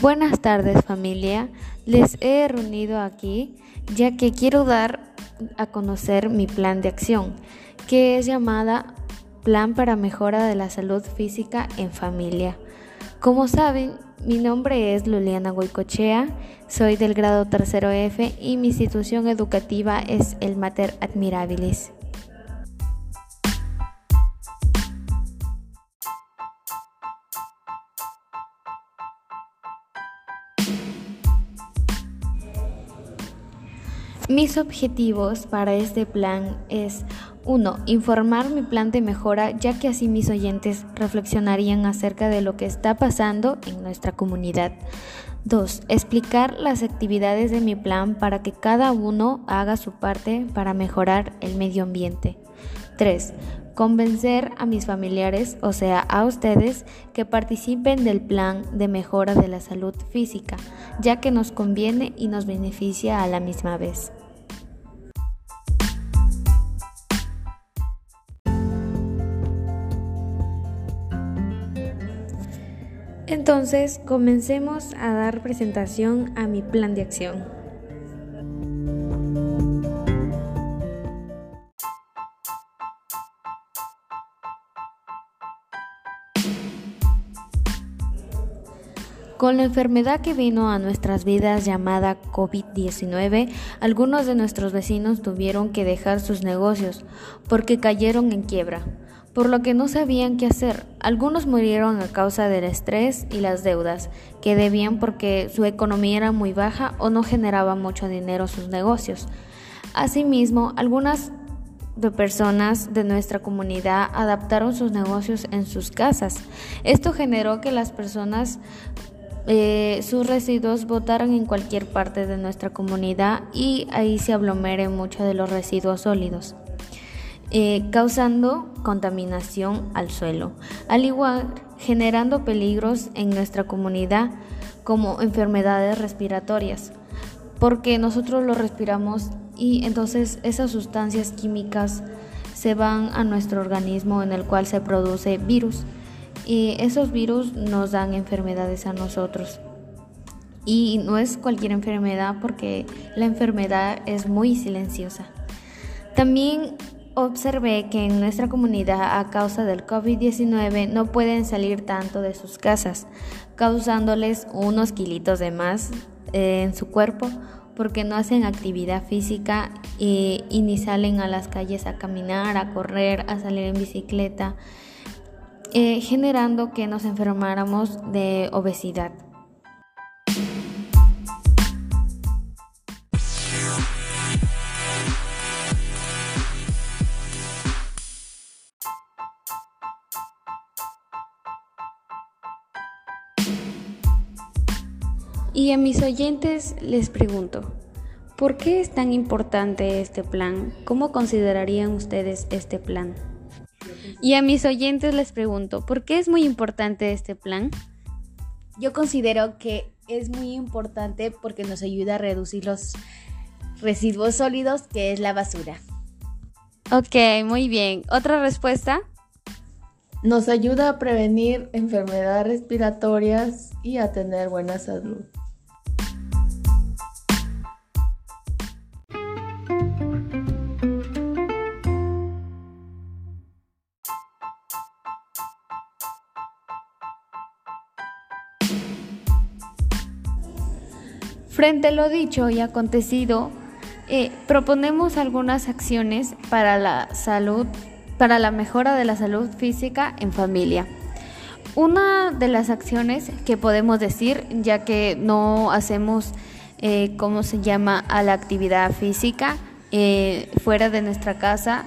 Buenas tardes familia, les he reunido aquí ya que quiero dar a conocer mi plan de acción, que es llamada Plan para Mejora de la Salud Física en Familia. Como saben, mi nombre es Luliana Goicochea, soy del grado tercero F y mi institución educativa es el Mater Admirabilis. Mis objetivos para este plan es 1. Informar mi plan de mejora ya que así mis oyentes reflexionarían acerca de lo que está pasando en nuestra comunidad. 2. Explicar las actividades de mi plan para que cada uno haga su parte para mejorar el medio ambiente. 3. Convencer a mis familiares, o sea, a ustedes, que participen del plan de mejora de la salud física, ya que nos conviene y nos beneficia a la misma vez. Entonces, comencemos a dar presentación a mi plan de acción. Con la enfermedad que vino a nuestras vidas llamada COVID-19, algunos de nuestros vecinos tuvieron que dejar sus negocios porque cayeron en quiebra por lo que no sabían qué hacer. Algunos murieron a causa del estrés y las deudas que debían porque su economía era muy baja o no generaba mucho dinero sus negocios. Asimismo, algunas de personas de nuestra comunidad adaptaron sus negocios en sus casas. Esto generó que las personas eh, sus residuos botaran en cualquier parte de nuestra comunidad y ahí se aglomere mucho de los residuos sólidos. Eh, causando contaminación al suelo, al igual generando peligros en nuestra comunidad como enfermedades respiratorias, porque nosotros lo respiramos y entonces esas sustancias químicas se van a nuestro organismo en el cual se produce virus y esos virus nos dan enfermedades a nosotros. Y no es cualquier enfermedad porque la enfermedad es muy silenciosa. También Observé que en nuestra comunidad a causa del COVID-19 no pueden salir tanto de sus casas, causándoles unos kilitos de más eh, en su cuerpo porque no hacen actividad física y, ni salen a las calles a caminar, a correr, a salir en bicicleta, eh, generando que nos enfermáramos de obesidad. Y a mis oyentes les pregunto, ¿por qué es tan importante este plan? ¿Cómo considerarían ustedes este plan? Y a mis oyentes les pregunto, ¿por qué es muy importante este plan? Yo considero que es muy importante porque nos ayuda a reducir los residuos sólidos, que es la basura. Ok, muy bien. ¿Otra respuesta? Nos ayuda a prevenir enfermedades respiratorias y a tener buena salud. Frente a lo dicho y acontecido, eh, proponemos algunas acciones para la salud, para la mejora de la salud física en familia. Una de las acciones que podemos decir, ya que no hacemos, eh, ¿cómo se llama?, a la actividad física eh, fuera de nuestra casa,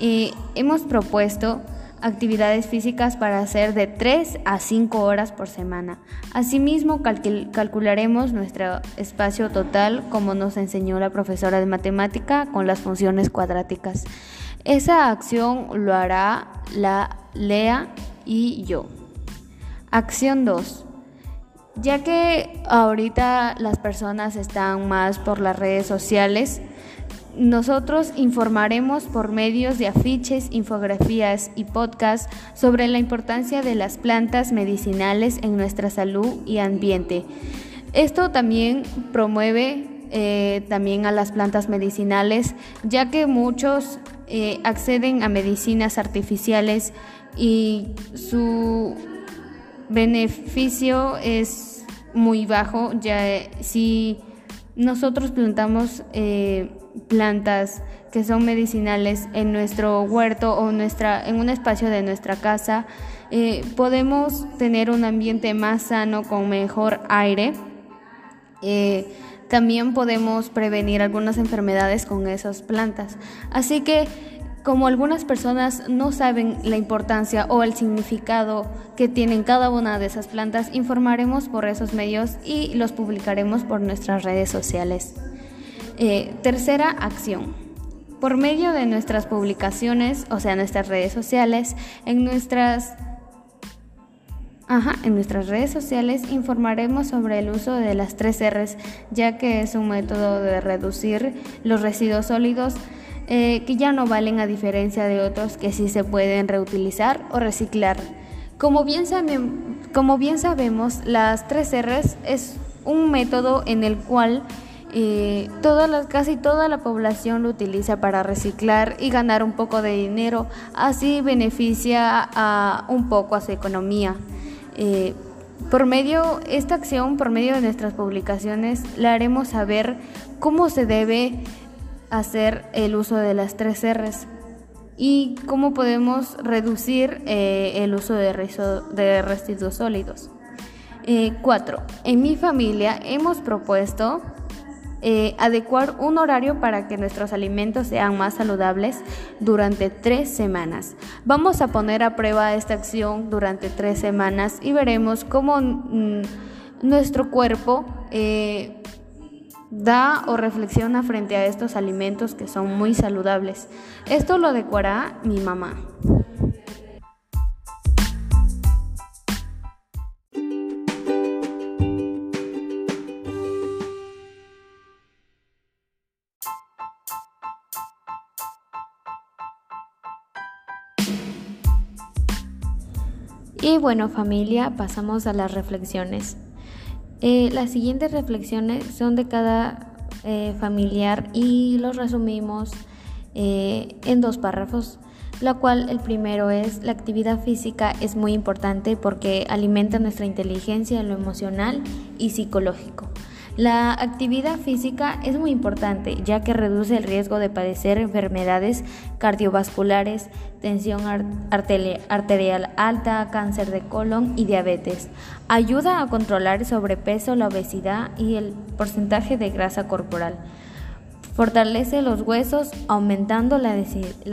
hemos propuesto actividades físicas para hacer de 3 a 5 horas por semana. Asimismo, calcularemos nuestro espacio total como nos enseñó la profesora de matemática con las funciones cuadráticas. Esa acción lo hará la Lea y yo. Acción 2. Ya que ahorita las personas están más por las redes sociales, nosotros informaremos por medios de afiches, infografías y podcasts sobre la importancia de las plantas medicinales en nuestra salud y ambiente. Esto también promueve eh, también a las plantas medicinales, ya que muchos eh, acceden a medicinas artificiales y su beneficio es muy bajo, ya si nosotros plantamos eh, plantas que son medicinales en nuestro huerto o nuestra, en un espacio de nuestra casa, eh, podemos tener un ambiente más sano con mejor aire. Eh, también podemos prevenir algunas enfermedades con esas plantas. Así que como algunas personas no saben la importancia o el significado que tienen cada una de esas plantas, informaremos por esos medios y los publicaremos por nuestras redes sociales. Eh, tercera acción. Por medio de nuestras publicaciones, o sea, nuestras redes sociales, en nuestras en nuestras redes sociales informaremos sobre el uso de las tres R's, ya que es un método de reducir los residuos sólidos eh, que ya no valen a diferencia de otros que sí se pueden reutilizar o reciclar. Como bien, como bien sabemos, las tres R's es un método en el cual eh, casi toda la población lo utiliza para reciclar y ganar un poco de dinero, así beneficia a, un poco a su economía. Eh, por medio, esta acción, por medio de nuestras publicaciones, le haremos saber cómo se debe hacer el uso de las tres R's y cómo podemos reducir eh, el uso de, residuos sólidos. 4. en mi familia hemos propuesto eh, adecuar un horario para que nuestros alimentos sean más saludables durante tres semanas. Vamos a poner a prueba esta acción durante tres semanas y veremos cómo mm, nuestro cuerpo eh, da o reflexiona frente a estos alimentos que son muy saludables. Esto lo adecuará mi mamá. Y bueno familia, pasamos a las reflexiones. Eh, las siguientes reflexiones son de cada eh, familiar y los resumimos eh, en dos párrafos, la cual el primero es la actividad física es muy importante porque alimenta nuestra inteligencia, lo emocional y psicológico. La actividad física es muy importante ya que reduce el riesgo de padecer enfermedades cardiovasculares, tensión arterial alta, cáncer de colon y diabetes. Ayuda a controlar el sobrepeso, la obesidad y el porcentaje de grasa corporal. Fortalece los huesos aumentando la,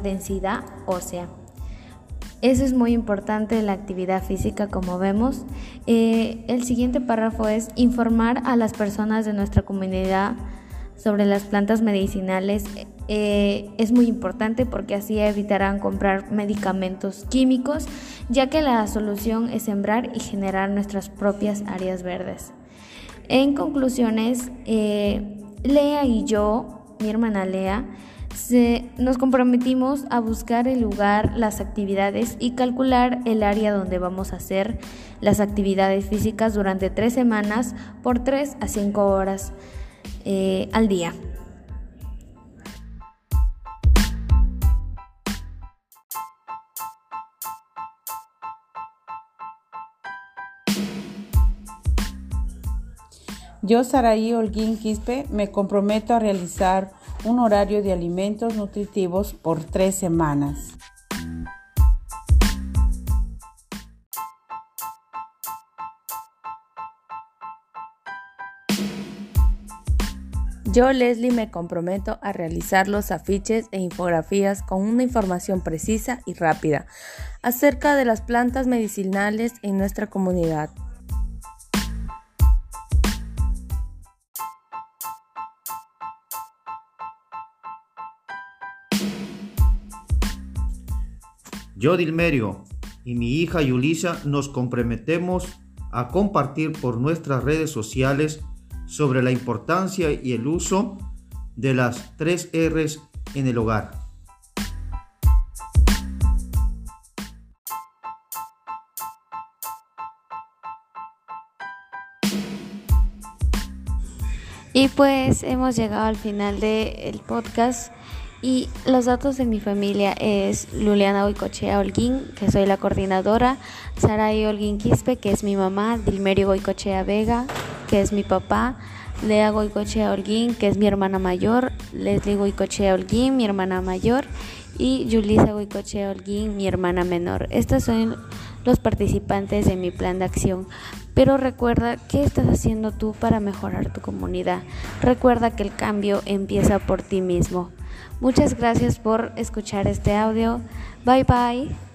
densidad ósea. Eso es muy importante la actividad física, como vemos. Eh, el siguiente párrafo es informar a las personas de nuestra comunidad sobre las plantas medicinales. Eh, es muy importante porque así evitarán comprar medicamentos químicos, ya que la solución es sembrar y generar nuestras propias áreas verdes. En conclusiones, eh, Lea y yo, mi hermana Lea, nos comprometimos a buscar el lugar, las actividades y calcular el área donde vamos a hacer las actividades físicas durante tres semanas por tres a cinco horas eh, al día. Yo, Saraí Holguín Quispe, me comprometo a realizar un horario de alimentos nutritivos por tres semanas. Yo, Leslie, me comprometo a realizar los afiches e infografías con una información precisa y rápida acerca de las plantas medicinales en nuestra comunidad. Yo, Dilmerio, y mi hija Yulisa nos comprometemos a compartir por nuestras redes sociales sobre la importancia y el uso de las tres R's en el hogar. Y pues hemos llegado al final del podcast. Y los datos de mi familia es Luliana Goicochea Holguín, que soy la coordinadora, Saray Holguín Quispe, que es mi mamá, Dilmerio Goicochea Vega, que es mi papá, Lea Goicochea Holguín, que es mi hermana mayor, Leslie Goicochea Holguín, mi hermana mayor, y Yulisa Goicochea Holguín, mi hermana menor. Estos son los participantes de mi plan de acción. Pero recuerda qué estás haciendo tú para mejorar tu comunidad. Recuerda que el cambio empieza por ti mismo. Muchas gracias por escuchar este audio. Bye bye.